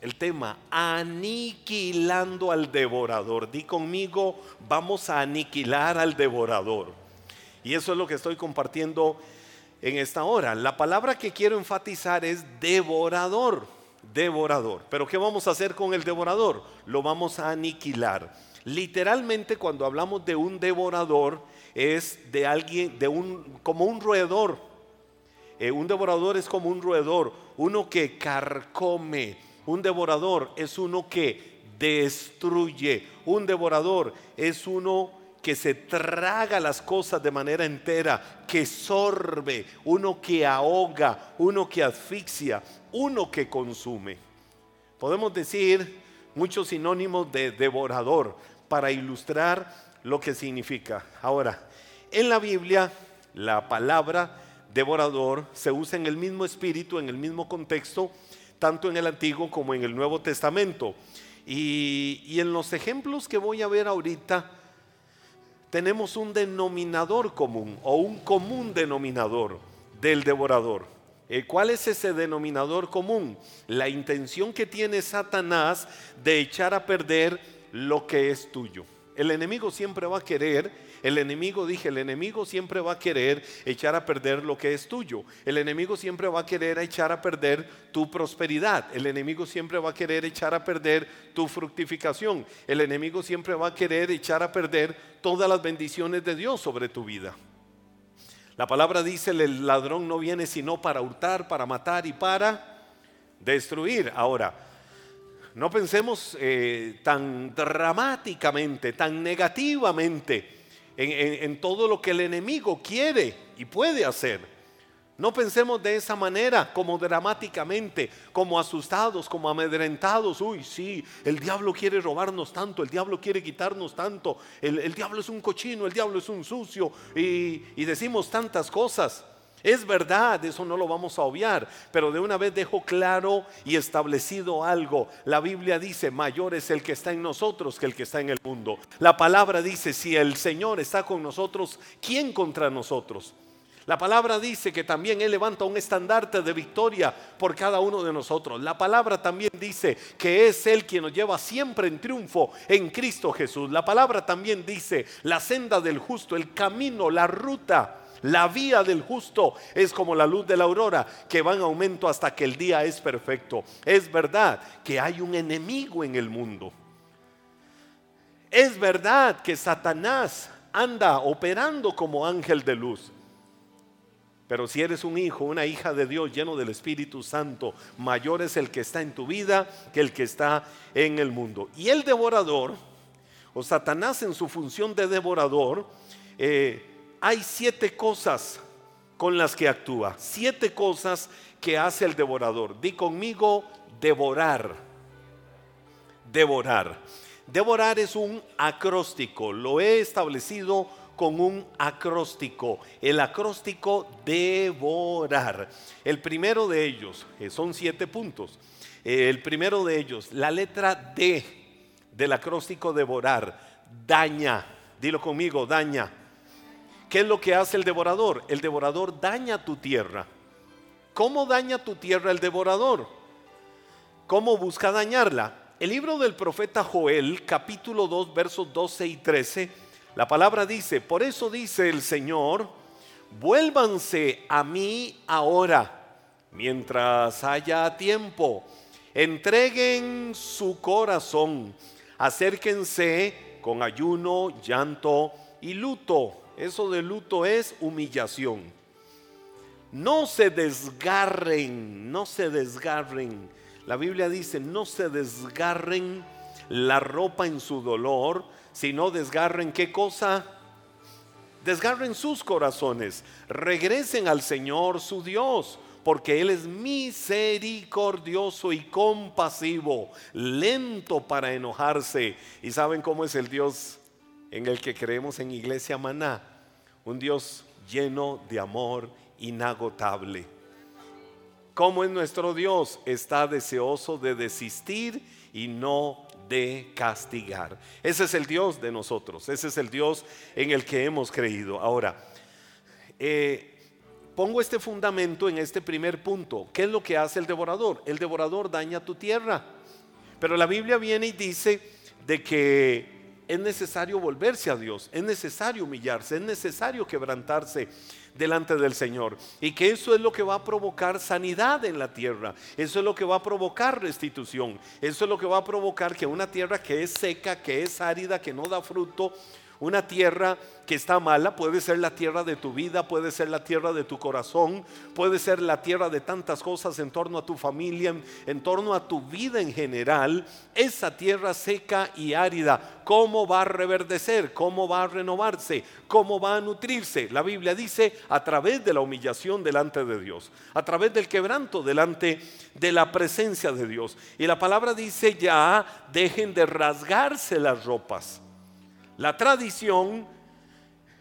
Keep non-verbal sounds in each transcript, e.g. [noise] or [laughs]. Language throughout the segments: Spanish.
El tema, aniquilando al devorador. Di conmigo, vamos a aniquilar al devorador. Y eso es lo que estoy compartiendo en esta hora. La palabra que quiero enfatizar es devorador. Devorador. Pero ¿qué vamos a hacer con el devorador? Lo vamos a aniquilar. Literalmente cuando hablamos de un devorador es de alguien, de un, como un roedor. Eh, un devorador es como un roedor, uno que carcome. Un devorador es uno que destruye. Un devorador es uno que se traga las cosas de manera entera, que sorbe, uno que ahoga, uno que asfixia, uno que consume. Podemos decir muchos sinónimos de devorador para ilustrar lo que significa. Ahora, en la Biblia, la palabra devorador se usa en el mismo espíritu, en el mismo contexto, tanto en el Antiguo como en el Nuevo Testamento. Y, en los ejemplos que voy a ver ahorita, tenemos un denominador común o un común denominador del devorador. Eh, ¿Cuál es ese denominador común? La intención que tiene Satanás de echar a perder lo que es tuyo. El enemigo siempre va a querer, el enemigo, dije, el enemigo siempre va a querer echar a perder lo que es tuyo. El enemigo siempre va a querer echar a perder tu prosperidad. El enemigo siempre va a querer echar a perder tu fructificación. El enemigo siempre va a querer echar a perder todas las bendiciones de Dios sobre tu vida. La palabra dice, el ladrón no viene sino para hurtar, para matar y para destruir. Ahora, no pensemos eh, tan dramáticamente, tan negativamente en, todo lo que el enemigo quiere y puede hacer. No pensemos de esa manera, como dramáticamente, como asustados, como amedrentados. Uy, sí, el diablo quiere robarnos tanto, el diablo quiere quitarnos tanto, el, diablo es un cochino, el diablo es un sucio y decimos tantas cosas. Es verdad, eso no lo vamos a obviar, pero de una vez dejo claro y establecido algo. La Biblia dice, mayor es el que está en nosotros que el que está en el mundo. La palabra dice, si el Señor está con nosotros, ¿quién contra nosotros? La palabra dice que también Él levanta un estandarte de victoria por cada uno de nosotros. La palabra también dice que es Él quien nos lleva siempre en triunfo en Cristo Jesús. La palabra también dice la senda del justo, el camino, la ruta la vía del justo es como la luz de la aurora que va en aumento hasta que el día es perfecto. Es verdad que hay un enemigo en el mundo. Es verdad que Satanás anda operando como ángel de luz. Pero si eres un hijo, una hija de Dios lleno del Espíritu Santo, mayor es el que está en tu vida que el que está en el mundo. Y el devorador, o Satanás en su función de devorador, eh, hay siete cosas con las que actúa, siete cosas que hace el devorador. Di conmigo, devorar. Devorar. Devorar es un acróstico, lo he establecido con un acróstico. El acróstico devorar. El primero de ellos, eh, son siete puntos. El primero de ellos, la letra D del acróstico devorar, daña. Dilo conmigo, daña ¿Qué es lo que hace el devorador? El devorador daña tu tierra. ¿Cómo daña tu tierra el devorador? ¿Cómo busca dañarla? El libro del profeta Joel, capítulo 2, versos 12 y 13, la palabra dice, por eso dice el Señor, vuélvanse a mí ahora, mientras haya tiempo, entreguen su corazón, acérquense con ayuno, llanto y luto eso de luto es humillación. No se desgarren, no se desgarren. La Biblia dice, no se desgarren la ropa en su dolor, sino desgarren qué cosa? Desgarren sus corazones, regresen al Señor su Dios, porque Él es misericordioso y compasivo, lento para enojarse. ¿Y saben cómo es el Dios en el que creemos en Iglesia Maná, un Dios lleno de amor inagotable. Como es nuestro Dios? Está deseoso de desistir y no de castigar. Ese es el Dios de nosotros, ese es el Dios en el que hemos creído. Ahora, eh, pongo este fundamento en este primer punto. ¿Qué es lo que hace el devorador? El devorador daña tu tierra. Pero la Biblia viene y dice de que es necesario volverse a Dios, es necesario humillarse, es necesario quebrantarse delante del Señor. Y que eso es lo que va a provocar sanidad en la tierra, eso es lo que va a provocar restitución, eso es lo que va a provocar que una tierra que es seca, que es árida, que no da fruto, una tierra que está mala puede ser la tierra de tu vida, puede ser la tierra de tu corazón, puede ser la tierra de tantas cosas en torno a tu familia, en, torno a tu vida en general. Esa tierra seca y árida, ¿cómo va a reverdecer? ¿Cómo va a renovarse? ¿Cómo va a nutrirse? La Biblia dice a través de la humillación delante de Dios, a través del quebranto delante de la presencia de Dios. Y la palabra dice ya, dejen de rasgarse las ropas la tradición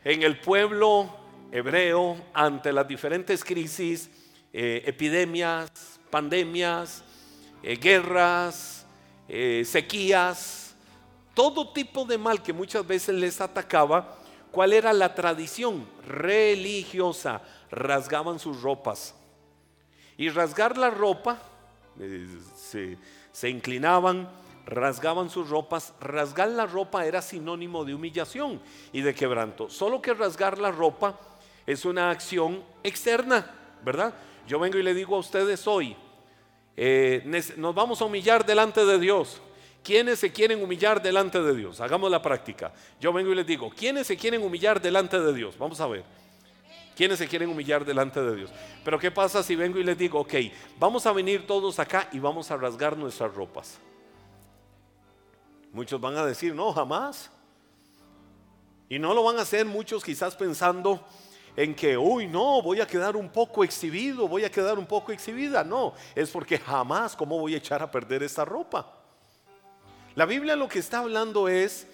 en el pueblo hebreo ante las diferentes crisis, eh, epidemias, pandemias, eh, guerras, eh, sequías, todo tipo de mal que muchas veces les atacaba, ¿cuál era la tradición religiosa? Rasgaban sus ropas. Y rasgar la ropa, se, se inclinaban, rasgaban sus ropas. Rasgar la ropa era sinónimo de humillación y de quebranto. Solo que rasgar la ropa es una acción externa, ¿verdad? Yo vengo y le digo a ustedes hoy, eh, nos vamos a humillar delante de Dios. ¿Quiénes se quieren humillar delante de Dios? Hagamos la práctica. Yo vengo y les digo, ¿quiénes se quieren humillar delante de Dios? Vamos a ver. ¿Quiénes se quieren humillar delante de Dios? Pero ¿qué pasa si vengo y les digo, ok, vamos a venir todos acá y vamos a rasgar nuestras ropas? Muchos van a decir, no, jamás. Y no lo van a hacer muchos quizás pensando en que, uy, no, voy a quedar un poco exhibido, voy a quedar un poco exhibida. No, es porque jamás, ¿cómo voy a echar a perder esta ropa? La Biblia lo que está hablando es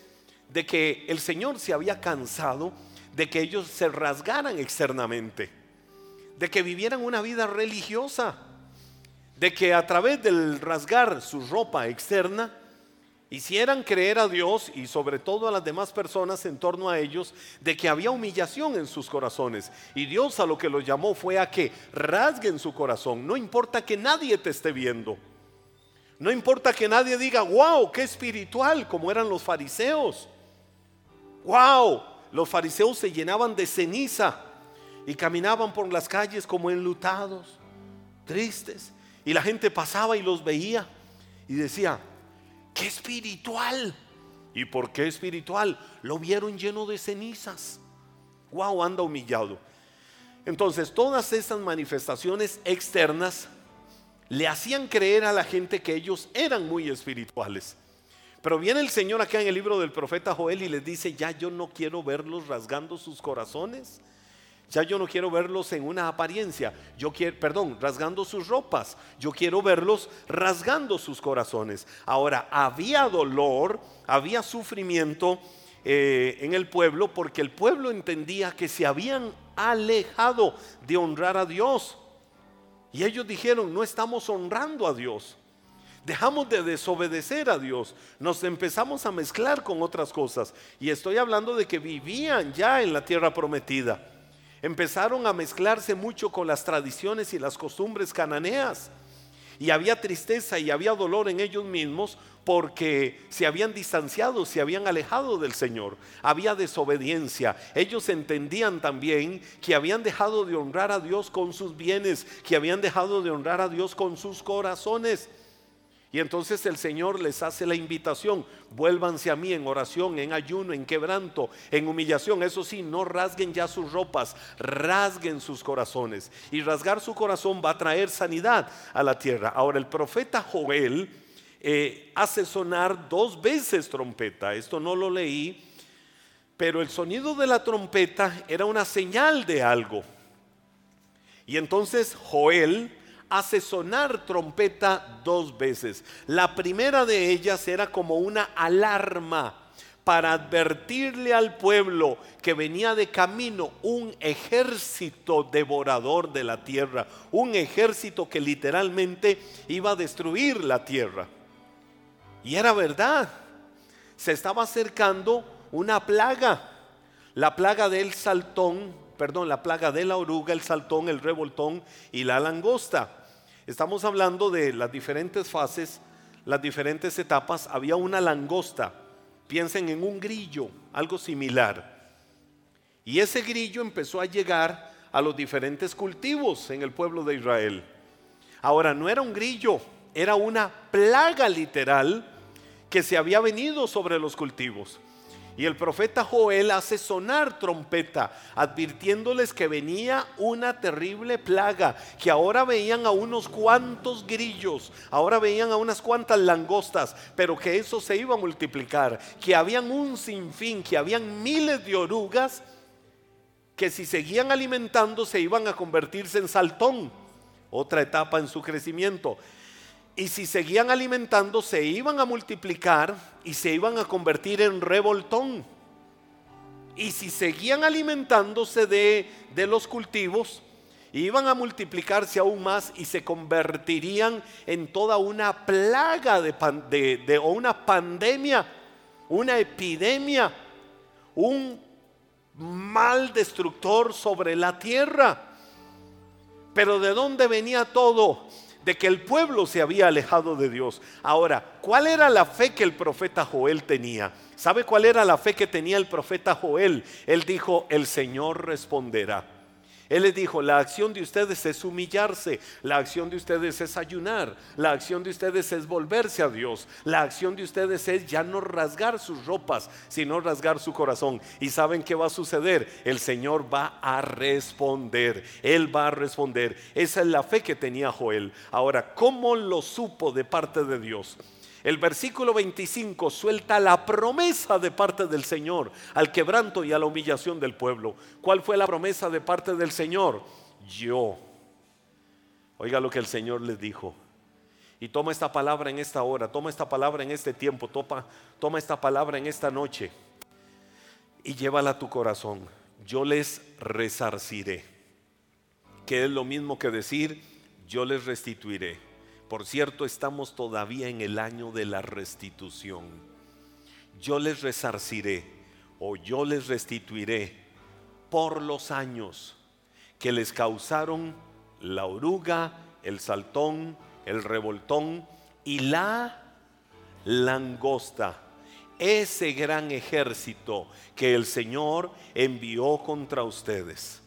de que el Señor se había cansado de que ellos se rasgaran externamente, de que vivieran una vida religiosa, de que a través del rasgar su ropa externa, hicieran creer a Dios y sobre todo a las demás personas en torno a ellos de que había humillación en sus corazones. Y Dios a lo que los llamó fue a que rasguen su corazón. No importa que nadie te esté viendo. No importa que nadie diga, wow, qué espiritual, como eran los fariseos. Wow, los fariseos se llenaban de ceniza y caminaban por las calles como enlutados, tristes. Y la gente pasaba y los veía y decía, ¡Qué espiritual! ¿Y por qué espiritual? Lo vieron lleno de cenizas. ¡Wow! Anda humillado. Entonces, todas esas manifestaciones externas le hacían creer a la gente que ellos eran muy espirituales. Pero viene el Señor acá en el libro del profeta Joel y les dice, ya yo no quiero verlos rasgando sus corazones ya yo no quiero verlos en una apariencia. Yo quiero, perdón, rasgando sus ropas. Yo quiero verlos rasgando sus corazones. Ahora, había dolor, había sufrimiento eh, en el pueblo porque el pueblo entendía que se habían alejado de honrar a Dios. Y ellos dijeron, no estamos honrando a Dios. Dejamos de desobedecer a Dios, nos empezamos a mezclar con otras cosas. Y estoy hablando de que vivían ya en la tierra prometida empezaron a mezclarse mucho con las tradiciones y las costumbres cananeas. Y había tristeza y había dolor en ellos mismos porque se habían distanciado, se habían alejado del Señor. Había desobediencia. Ellos entendían también que habían dejado de honrar a Dios con sus bienes, que habían dejado de honrar a Dios con sus corazones. Y entonces el Señor les hace la invitación, vuélvanse a mí en oración, en ayuno, en quebranto, en humillación. Eso sí, no rasguen ya sus ropas, rasguen sus corazones. Y rasgar su corazón va a traer sanidad a la tierra. Ahora el profeta Joel eh, hace sonar dos veces trompeta. Esto no lo leí, pero el sonido de la trompeta era una señal de algo. Y entonces Joel hace sonar trompeta dos veces. La primera de ellas era como una alarma para advertirle al pueblo que venía de camino un ejército devorador de la tierra, un ejército que literalmente iba a destruir la tierra. Y era verdad, se estaba acercando una plaga, la plaga del saltón perdón, la plaga de la oruga, el saltón, el revoltón y la langosta. Estamos hablando de las diferentes fases, las diferentes etapas. Había una langosta, piensen en un grillo, algo similar. Y ese grillo empezó a llegar a los diferentes cultivos en el pueblo de Israel. Ahora, no era un grillo, era una plaga literal que se había venido sobre los cultivos. Y el profeta Joel hace sonar trompeta, advirtiéndoles que venía una terrible plaga, que ahora veían a unos cuantos grillos, ahora veían a unas cuantas langostas, pero que eso se iba a multiplicar, que habían un sinfín, que habían miles de orugas, que si seguían alimentando se iban a convertirse en saltón, otra etapa en su crecimiento. Y si seguían alimentando, se iban a multiplicar y se iban a convertir en revoltón. Y si seguían alimentándose de, de los cultivos, iban a multiplicarse aún más y se convertirían en toda una plaga de, de, o una pandemia, una epidemia, un mal destructor sobre la tierra. Pero ¿de dónde venía todo? De que el pueblo se había alejado de Dios. Ahora, ¿cuál era la fe que el profeta Joel tenía? ¿Sabe cuál era la fe que tenía el profeta Joel? Él dijo, el Señor responderá. Él les dijo, la acción de ustedes es humillarse, la acción de ustedes es ayunar, la acción de ustedes es volverse a Dios, la acción de ustedes es ya no rasgar sus ropas, sino rasgar su corazón. ¿Y saben qué va a suceder? El Señor va a responder, Él va a responder. Esa es la fe que tenía Joel. Ahora, ¿cómo lo supo de parte de Dios? El versículo 25 suelta la promesa de parte del Señor al quebranto y a la humillación del pueblo. ¿Cuál fue la promesa de parte del Señor? Yo. Oiga lo que el Señor les dijo. Y toma esta palabra en esta hora, toma esta palabra en este tiempo, toma, toma esta palabra en esta noche y llévala a tu corazón. Yo les resarciré. Que es lo mismo que decir, yo les restituiré. Por cierto, estamos todavía en el año de la restitución. Yo les resarciré o yo les restituiré por los años que les causaron la oruga, el saltón, el revoltón y la langosta. Ese gran ejército que el Señor envió contra ustedes.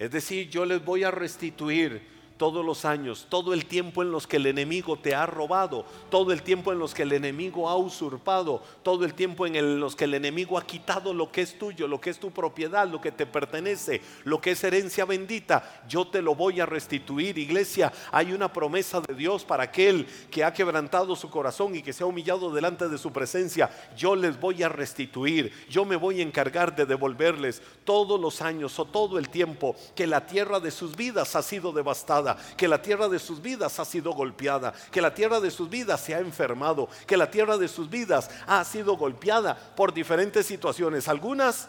Es decir, yo les voy a restituir todos los años, todo el tiempo en los que el enemigo te ha robado, todo el tiempo en los que el enemigo ha usurpado, todo el tiempo en los que el enemigo ha quitado lo que es tuyo, lo que es tu propiedad, lo que te pertenece, lo que es herencia bendita, yo te lo voy a restituir. Iglesia, hay una promesa de Dios para aquel que ha quebrantado su corazón y que se ha humillado delante de su presencia. Yo les voy a restituir, yo me voy a encargar de devolverles todos los años o todo el tiempo que la tierra de sus vidas ha sido devastada que la tierra de sus vidas ha sido golpeada, que la tierra de sus vidas se ha enfermado, que la tierra de sus vidas ha sido golpeada por diferentes situaciones, algunas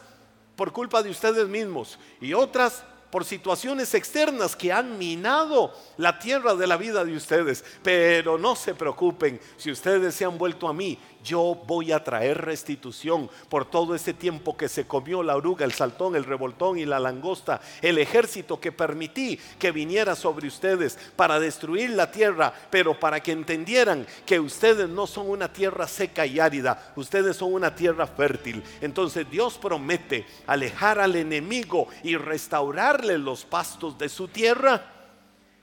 por culpa de ustedes mismos y otras por situaciones externas que han minado la tierra de la vida de ustedes. Pero no se preocupen, si ustedes se han vuelto a mí, yo voy a traer restitución por todo ese tiempo que se comió la oruga, el saltón, el revoltón y la langosta, el ejército que permití que viniera sobre ustedes para destruir la tierra, pero para que entendieran que ustedes no son una tierra seca y árida, ustedes son una tierra fértil. Entonces Dios promete alejar al enemigo y restaurarle los pastos de su tierra.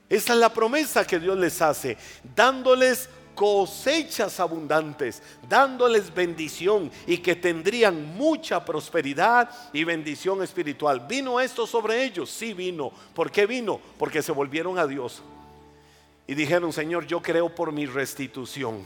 Esa es la promesa que Dios les hace, dándoles cosechas abundantes, dándoles bendición y que tendrían mucha prosperidad y bendición espiritual. ¿Vino esto sobre ellos? Sí vino. ¿Por qué vino? Porque se volvieron a Dios y dijeron, Señor, yo creo por mi restitución,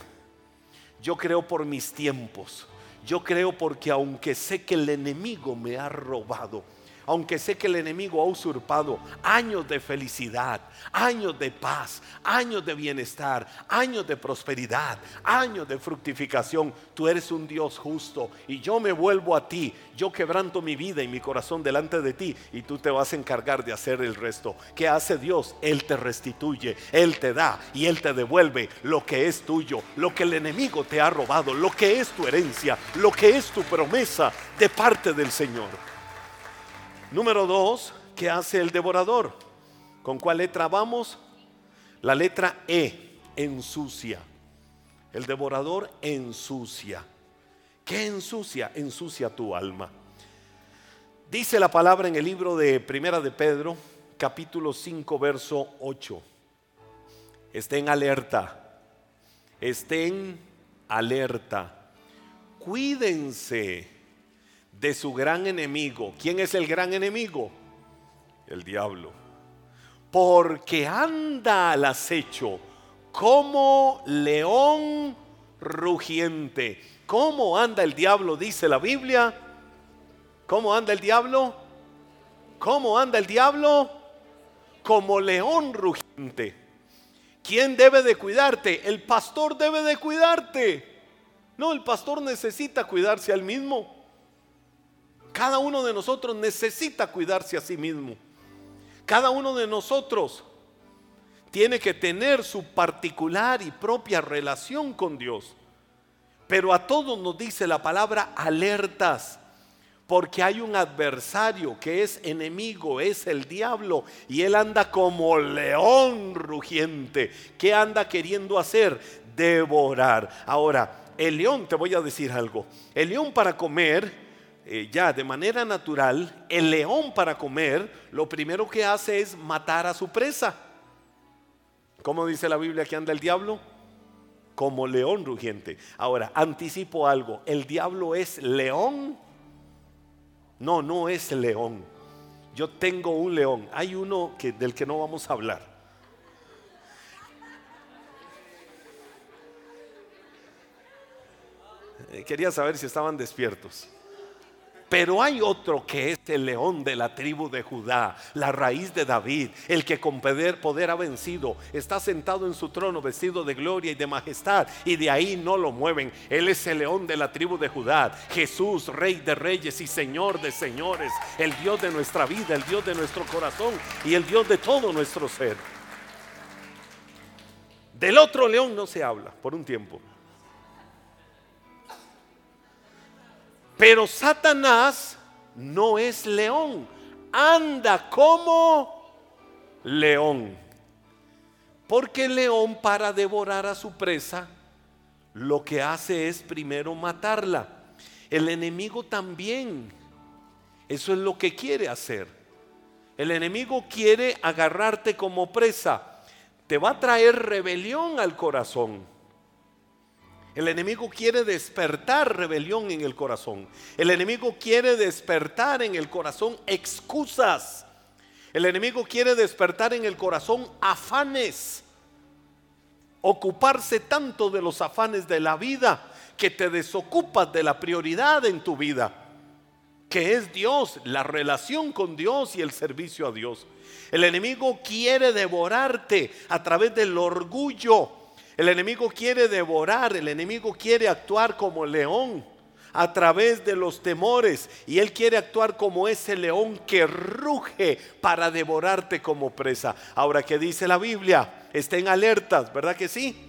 yo creo por mis tiempos, yo creo porque aunque sé que el enemigo me ha robado, aunque sé que el enemigo ha usurpado años de felicidad, años de paz, años de bienestar, años de prosperidad, años de fructificación, tú eres un Dios justo y yo me vuelvo a ti, yo quebranto mi vida y mi corazón delante de ti y tú te vas a encargar de hacer el resto. ¿Qué hace Dios? Él te restituye, Él te da y Él te devuelve lo que es tuyo, lo que el enemigo te ha robado, lo que es tu herencia, lo que es tu promesa de parte del Señor. Número dos, que hace el devorador. ¿Con cuál letra vamos? La letra E, ensucia. El devorador ensucia. ¿Qué ensucia? Ensucia tu alma. Dice la palabra en el libro de Primera de Pedro, capítulo 5, verso 8. Estén alerta. Estén alerta. Cuídense de su gran enemigo. ¿Quién es el gran enemigo? El diablo. Porque anda al acecho como león rugiente. ¿Cómo anda el diablo? Dice la Biblia. ¿Cómo anda el diablo? ¿Cómo anda el diablo? Como león rugiente. ¿Quién debe de cuidarte? El pastor debe de cuidarte. No, el pastor necesita cuidarse al mismo. Cada uno de nosotros necesita cuidarse a sí mismo. Cada uno de nosotros tiene que tener su particular y propia relación con Dios. Pero a todos nos dice la palabra alertas, porque hay un adversario que es enemigo, es el diablo, y él anda como león rugiente. ¿Qué anda queriendo hacer? Devorar. Ahora, el león, te voy a decir algo, el león para comer, eh, ya de manera natural, el león para comer, lo primero que hace es matar a su presa. ¿Cómo dice la Biblia que anda el diablo? Como león rugiente. Ahora, anticipo algo. ¿El diablo es león? No, no es león. Yo tengo un león. Hay uno que, del que no vamos a hablar. Eh, quería saber si estaban despiertos. Pero hay otro que es el león de la tribu de Judá, la raíz de David, el que con poder, poder ha vencido, está sentado en su trono vestido de gloria y de majestad, y de ahí no lo mueven. Él es el león de la tribu de Judá, Jesús, rey de reyes y señor de señores, el Dios de nuestra vida, el Dios de nuestro corazón y el Dios de todo nuestro ser. Del otro león no se habla por un tiempo. Pero Satanás no es león, anda como león. Porque el león para devorar a su presa lo que hace es primero matarla. El enemigo también. Eso es lo que quiere hacer. El enemigo quiere agarrarte como presa. Te va a traer rebelión al corazón el enemigo quiere despertar rebelión en el corazón. El enemigo quiere despertar en el corazón excusas. El enemigo quiere despertar en el corazón afanes. Ocuparse tanto de los afanes de la vida que te desocupas de la prioridad en tu vida, que es Dios, la relación con Dios y el servicio a Dios. El enemigo quiere devorarte a través del orgullo el enemigo quiere devorar, el enemigo quiere actuar como león a través de los temores y él quiere actuar como ese león que ruge para devorarte como presa. Ahora, ¿qué dice la Biblia? Estén alertas, ¿verdad que sí?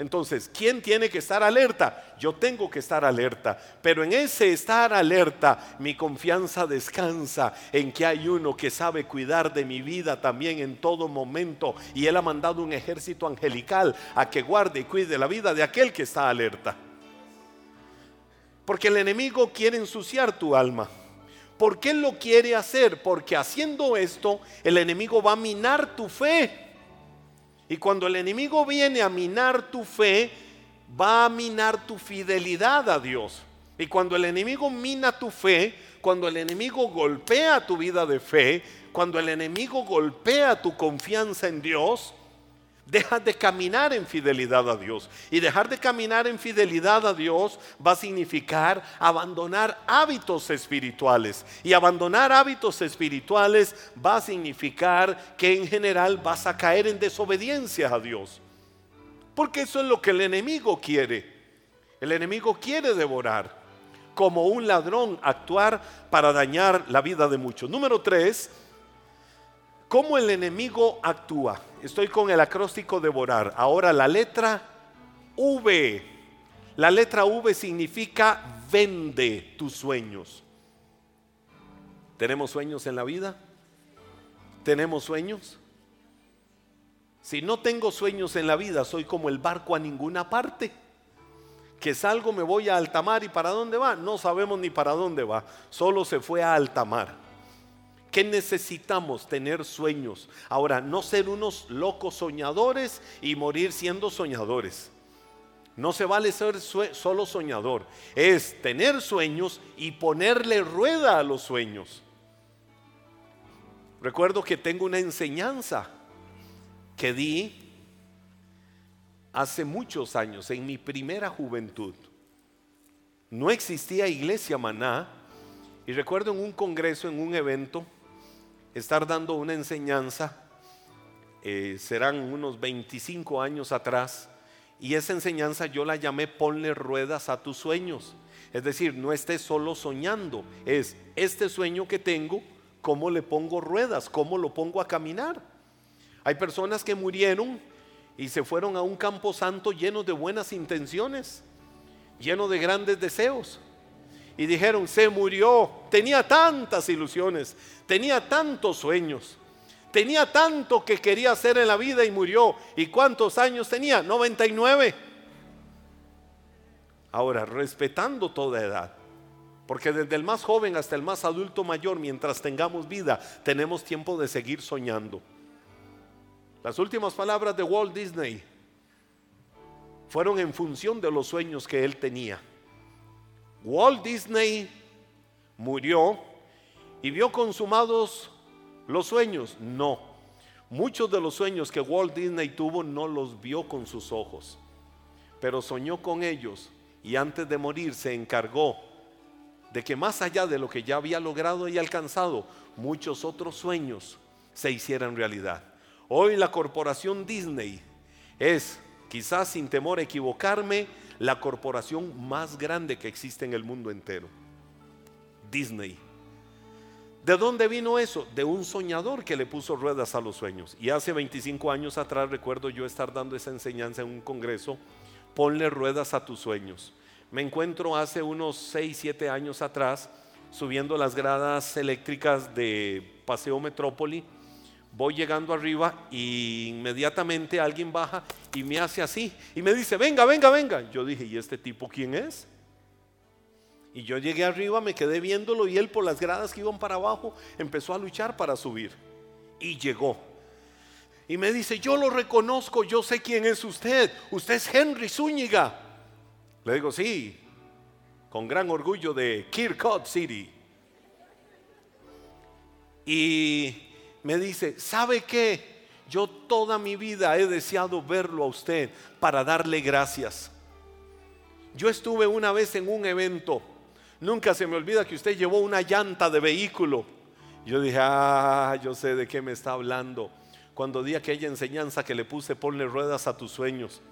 Entonces, ¿quién tiene que estar alerta? Yo tengo que estar alerta, pero en ese estar alerta mi confianza descansa en que hay uno que sabe cuidar de mi vida también en todo momento y Él ha mandado un ejército angelical a que guarde y cuide la vida de aquel que está alerta. Porque el enemigo quiere ensuciar tu alma. ¿Por qué lo quiere hacer? Porque haciendo esto el enemigo va a minar tu fe. Y cuando el enemigo viene a minar tu fe, va a minar tu fidelidad a Dios. Y cuando el enemigo mina tu fe, cuando el enemigo golpea tu vida de fe, cuando el enemigo golpea tu confianza en Dios, Deja de caminar en fidelidad a Dios. Y dejar de caminar en fidelidad a Dios va a significar abandonar hábitos espirituales. Y abandonar hábitos espirituales va a significar que en general vas a caer en desobediencia a Dios. Porque eso es lo que el enemigo quiere. El enemigo quiere devorar. Como un ladrón actuar para dañar la vida de muchos. Número tres, ¿cómo el enemigo actúa? Estoy con el acróstico devorar. Ahora la letra V. La letra V significa vende tus sueños. ¿Tenemos sueños en la vida? ¿Tenemos sueños? Si no tengo sueños en la vida, soy como el barco a ninguna parte. Que salgo, me voy a alta mar y para dónde va, no sabemos ni para dónde va, solo se fue a alta mar. ¿Qué necesitamos? Tener sueños. Ahora, no ser unos locos soñadores y morir siendo soñadores. No se vale ser solo soñador. Es tener sueños y ponerle rueda a los sueños. Recuerdo que tengo una enseñanza que di hace muchos años, en mi primera juventud. No existía iglesia maná y recuerdo en un congreso, en un evento, estar dando una enseñanza, eh, serán unos 25 años atrás, y esa enseñanza yo la llamé ponle ruedas a tus sueños. Es decir, no estés solo soñando, es este sueño que tengo, ¿cómo le pongo ruedas? ¿Cómo lo pongo a caminar? Hay personas que murieron y se fueron a un campo santo lleno de buenas intenciones, lleno de grandes deseos. Y dijeron, se murió, tenía tantas ilusiones, tenía tantos sueños. Tenía tanto que quería hacer en la vida y murió. ¿Y cuántos años tenía? 99. Ahora, respetando toda edad, porque desde el más joven hasta el más adulto mayor, mientras tengamos vida, tenemos tiempo de seguir soñando. Las últimas palabras de Walt Disney fueron en función de los sueños que él tenía. Walt Disney murió y vio consumados los sueños, no. Muchos de los sueños que Walt Disney tuvo no los vio con sus ojos, pero soñó con ellos y antes de morir se encargó de que más allá de lo que ya había logrado y alcanzado, muchos otros sueños se hicieran realidad. Hoy la corporación Disney es, quizás sin temor a equivocarme, la corporación más grande que existe en el mundo entero. Disney. ¿De dónde vino eso? De un soñador que le puso ruedas a los sueños. Y hace 25 años atrás recuerdo yo estar dando esa enseñanza en un congreso, ponle ruedas a tus sueños. Me encuentro hace unos 6, 7 años atrás subiendo las gradas eléctricas de Paseo Metrópoli. Voy llegando arriba y inmediatamente alguien baja y me hace así y me dice, venga, venga, venga. Yo dije, ¿y este tipo quién es? Y yo llegué arriba, me quedé viéndolo y él por las gradas que iban para abajo empezó a luchar para subir. Y llegó. Y me dice, yo lo reconozco, yo sé quién es usted. Usted es Henry Zúñiga. Le digo, sí, con gran orgullo de Kirkcott City. Y me dice, ¿sabe qué? Yo toda mi vida he deseado verlo a usted para darle gracias. Yo estuve una vez en un evento Nunca se me olvida que usted llevó una llanta de vehículo. Yo dije, ah, yo sé de qué me está hablando. Cuando di aquella enseñanza que le puse, ponle ruedas a tus sueños.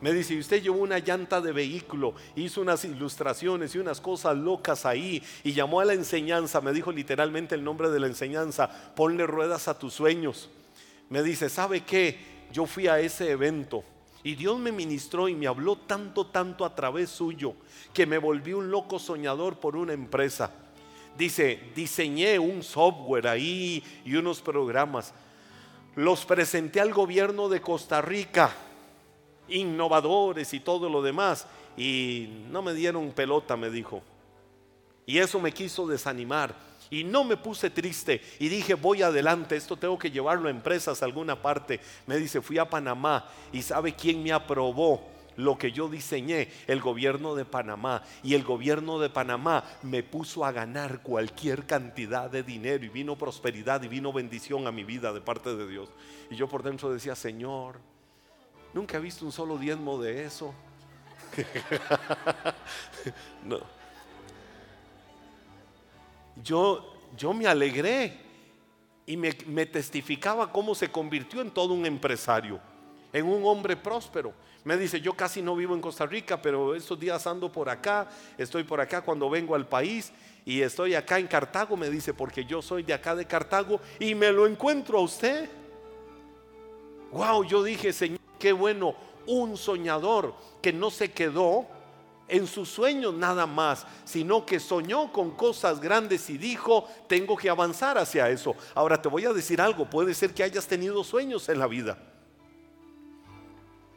Me dice, usted llevó una llanta de vehículo, hizo unas ilustraciones y unas cosas locas ahí y llamó a la enseñanza, me dijo literalmente el nombre de la enseñanza, ponle ruedas a tus sueños. Me dice, ¿sabe qué? Yo fui a ese evento y Dios me ministró y me habló tanto, tanto a través suyo, que me volví un loco soñador por una empresa. Dice, diseñé un software ahí y unos programas. Los presenté al gobierno de Costa Rica, innovadores y todo lo demás. Y no me dieron pelota, me dijo. Y eso me quiso desanimar. Y no me puse triste y dije, voy adelante, esto tengo que llevarlo a empresas a alguna parte. Me dice, fui a Panamá y ¿sabe quién me aprobó? Lo que yo diseñé, el gobierno de Panamá. Y el gobierno de Panamá me puso a ganar cualquier cantidad de dinero y vino prosperidad y vino bendición a mi vida de parte de Dios. Y yo por dentro decía, Señor, nunca he visto un solo diezmo de eso. [laughs] no yo, yo me alegré y me, me testificaba cómo se convirtió en todo un empresario, en un hombre próspero. Me dice, yo casi no vivo en Costa Rica, pero estos días ando por acá, estoy por acá cuando vengo al país y estoy acá en Cartago, me dice, porque yo soy de acá de Cartago y me lo encuentro a usted. Wow, yo dije, Señor, qué bueno, un soñador que no se quedó en sus sueños nada más, sino que soñó con cosas grandes y dijo, tengo que avanzar hacia eso. Ahora te voy a decir algo, puede ser que hayas tenido sueños en la vida.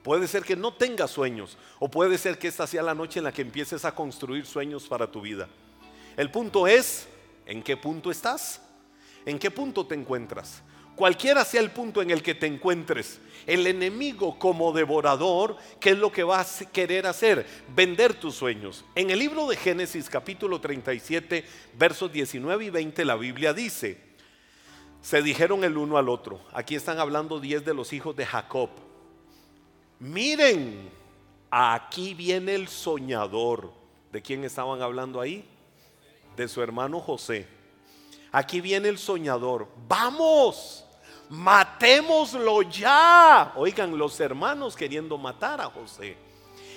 Puede ser que no tengas sueños o puede ser que esta sea la noche en la que empieces a construir sueños para tu vida. El punto es, ¿en qué punto estás? ¿En qué punto te encuentras? Cualquiera sea el punto en el que te encuentres, el enemigo como devorador, ¿qué es lo que va a querer hacer? Vender tus sueños. En el libro de Génesis capítulo 37, versos 19 y 20, la Biblia dice, se dijeron el uno al otro, aquí están hablando 10 de los hijos de Jacob, miren, aquí viene el soñador. ¿De quién estaban hablando ahí? De su hermano José. Aquí viene el soñador. Vamos, matémoslo ya. Oigan, los hermanos queriendo matar a José.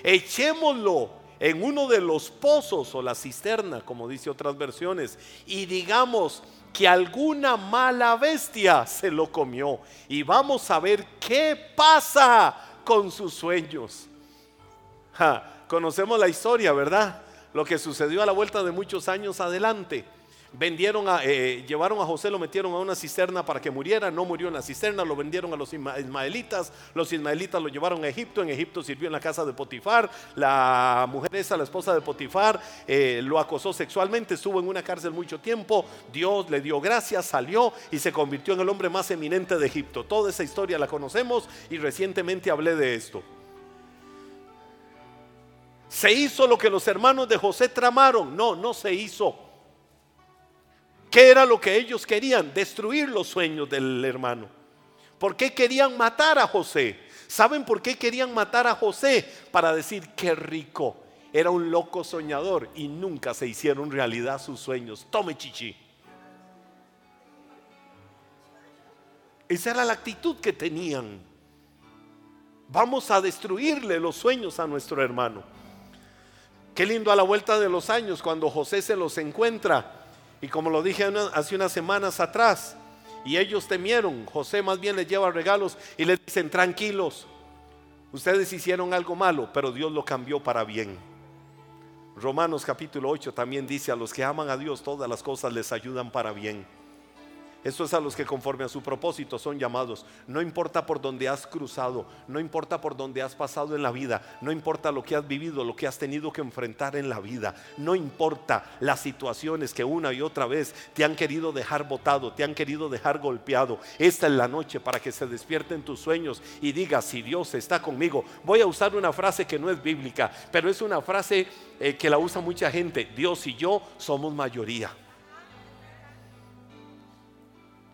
Echémoslo en uno de los pozos o la cisterna, como dice otras versiones, y digamos que alguna mala bestia se lo comió. Y vamos a ver qué pasa con sus sueños. conocemos la historia, ¿verdad? Lo que sucedió a la vuelta de muchos años adelante vendieron a, eh, llevaron a José, lo metieron a una cisterna para que muriera, no murió en la cisterna, lo vendieron a los ismaelitas, los ismaelitas lo llevaron a Egipto, en Egipto sirvió en la casa de Potifar, la mujer esa, la esposa de Potifar, eh, lo acosó sexualmente, estuvo en una cárcel mucho tiempo, Dios le dio gracias, salió y se convirtió en el hombre más eminente de Egipto. Toda esa historia la conocemos y recientemente hablé de esto. ¿Se hizo lo que los hermanos de José tramaron? No, no se hizo. ¿Qué era lo que ellos querían? Destruir los sueños del hermano. ¿Por qué querían matar a José? ¿Saben por qué querían matar a José? Para decir qué rico. Era un loco soñador y nunca se hicieron realidad sus sueños. Tome chichi. Esa era la actitud que tenían. Vamos a destruirle los sueños a nuestro hermano. Qué lindo a la vuelta de los años cuando José se los encuentra y como lo dije hace unas semanas atrás, y ellos temieron, José más bien les lleva regalos y les dicen, tranquilos, ustedes hicieron algo malo, pero Dios lo cambió para bien. Romanos capítulo 8 también dice, a los que aman a Dios todas las cosas les ayudan para bien. Esto es a los que conforme a su propósito son llamados. No importa por donde has cruzado, no importa por donde has pasado en la vida, no importa lo que has vivido, lo que has tenido que enfrentar en la vida, no importa las situaciones que una y otra vez te han querido dejar botado, te han querido dejar golpeado. Esta es la noche para que se despierten tus sueños y digas, si Dios está conmigo. Voy a usar una frase que no es bíblica, pero es una frase eh, que la usa mucha gente. Dios y yo somos mayoría.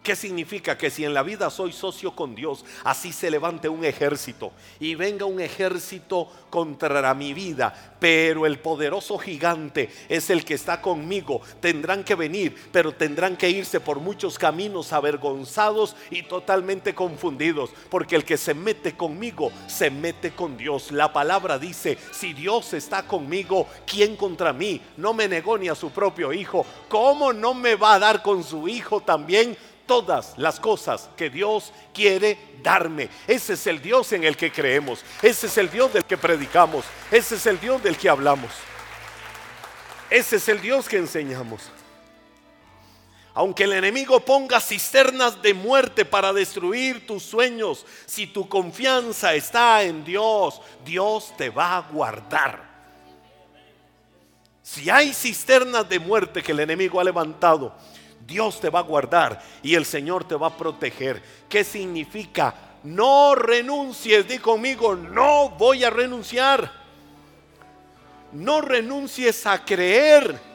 ¿Qué significa? Que si en la vida soy socio con Dios, así se levante un ejército y venga un ejército contra mi vida, pero el poderoso gigante es el que está conmigo. Tendrán que venir, pero tendrán que irse por muchos caminos avergonzados y totalmente confundidos, porque el que se mete conmigo se mete con Dios. La palabra dice, si Dios está conmigo, ¿quién contra mí? No me negó ni a su propio hijo. ¿Cómo no me va a dar con su hijo también? Todas las cosas que Dios quiere darme. Ese es el Dios en el que creemos. Ese es el Dios del que predicamos. Ese es el Dios del que hablamos. Ese es el Dios que enseñamos. Aunque el enemigo ponga cisternas de muerte para destruir tus sueños, si tu confianza está en Dios, Dios te va a guardar. Si hay cisternas de muerte que el enemigo ha levantado, Dios te va a guardar y el Señor te va a proteger. ¿Qué significa? No renuncies, di conmigo, no voy a renunciar. No renuncies a creer.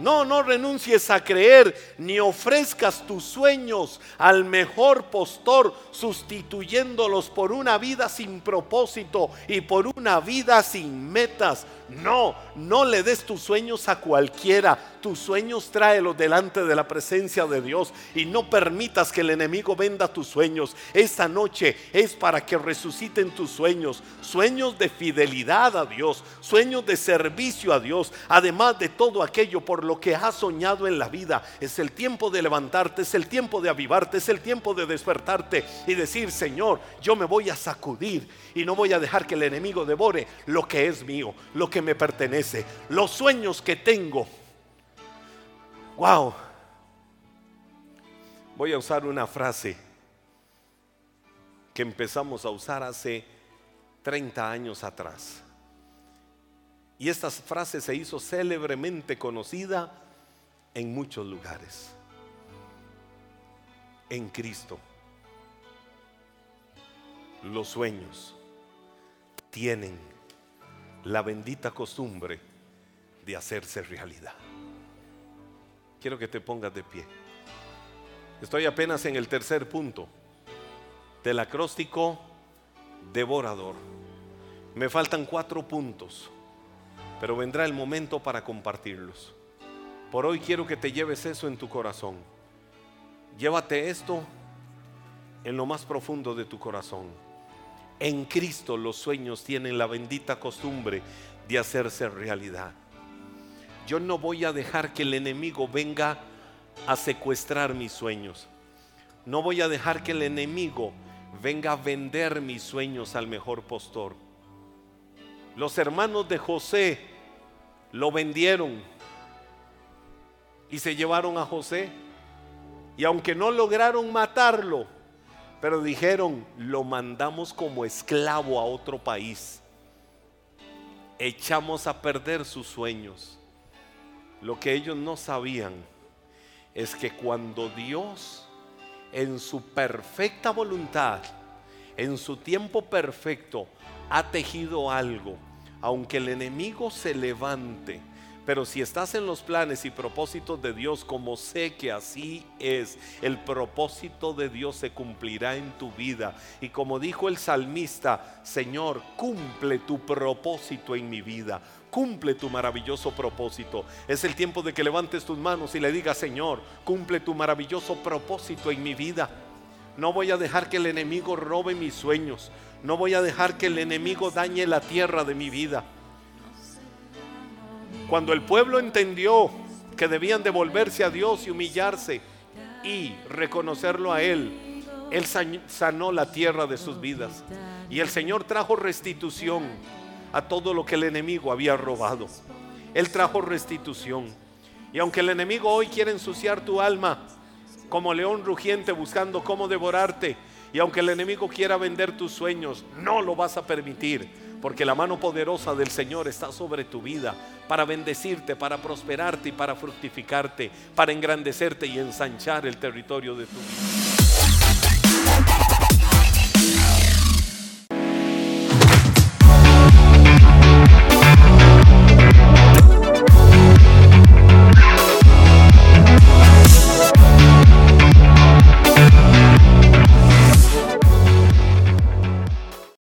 No, no renuncies a creer, ni ofrezcas tus sueños al mejor postor, sustituyéndolos por una vida sin propósito y por una vida sin metas. No, no le des tus sueños a cualquiera. Tus sueños tráelos delante de la presencia de Dios y no permitas que el enemigo venda tus sueños. Esta noche es para que resuciten tus sueños, sueños de fidelidad a Dios, sueños de servicio a Dios, además de todo aquello por lo que has soñado en la vida. Es el tiempo de levantarte, es el tiempo de avivarte, es el tiempo de despertarte y decir, Señor, yo me voy a sacudir y no voy a dejar que el enemigo devore lo que es mío, lo que me pertenece, los sueños que tengo. Wow. Voy a usar una frase que empezamos a usar hace 30 años atrás. Y esta frase se hizo célebremente conocida en muchos lugares. En Cristo, los sueños tienen la bendita costumbre de hacerse realidad. Quiero que te pongas de pie. Estoy apenas en el tercer punto del acróstico devorador. Me faltan cuatro puntos, pero vendrá el momento para compartirlos. Por hoy quiero que te lleves eso en tu corazón. Llévate esto en lo más profundo de tu corazón. En Cristo los sueños tienen la bendita costumbre de hacerse realidad. Yo no voy a dejar que el enemigo venga a secuestrar mis sueños. No voy a dejar que el enemigo venga a vender mis sueños al mejor postor. Los hermanos de José lo vendieron y se llevaron a José. Y aunque no lograron matarlo, pero dijeron, lo mandamos como esclavo a otro país. Echamos a perder sus sueños. Lo que ellos no sabían es que cuando Dios en su perfecta voluntad, en su tiempo perfecto, ha tejido algo, aunque el enemigo se levante, pero si estás en los planes y propósitos de Dios, como sé que así es, el propósito de Dios se cumplirá en tu vida. Y como dijo el salmista, Señor, cumple tu propósito en mi vida. Cumple tu maravilloso propósito. Es el tiempo de que levantes tus manos y le digas, Señor, cumple tu maravilloso propósito en mi vida. No voy a dejar que el enemigo robe mis sueños. No voy a dejar que el enemigo dañe la tierra de mi vida. Cuando el pueblo entendió que debían devolverse a Dios y humillarse y reconocerlo a Él, Él sanó la tierra de sus vidas. Y el Señor trajo restitución a todo lo que el enemigo había robado. Él trajo restitución. Y aunque el enemigo hoy quiere ensuciar tu alma como león rugiente buscando cómo devorarte, y aunque el enemigo quiera vender tus sueños, no lo vas a permitir, porque la mano poderosa del Señor está sobre tu vida para bendecirte, para prosperarte y para fructificarte, para engrandecerte y ensanchar el territorio de tu vida.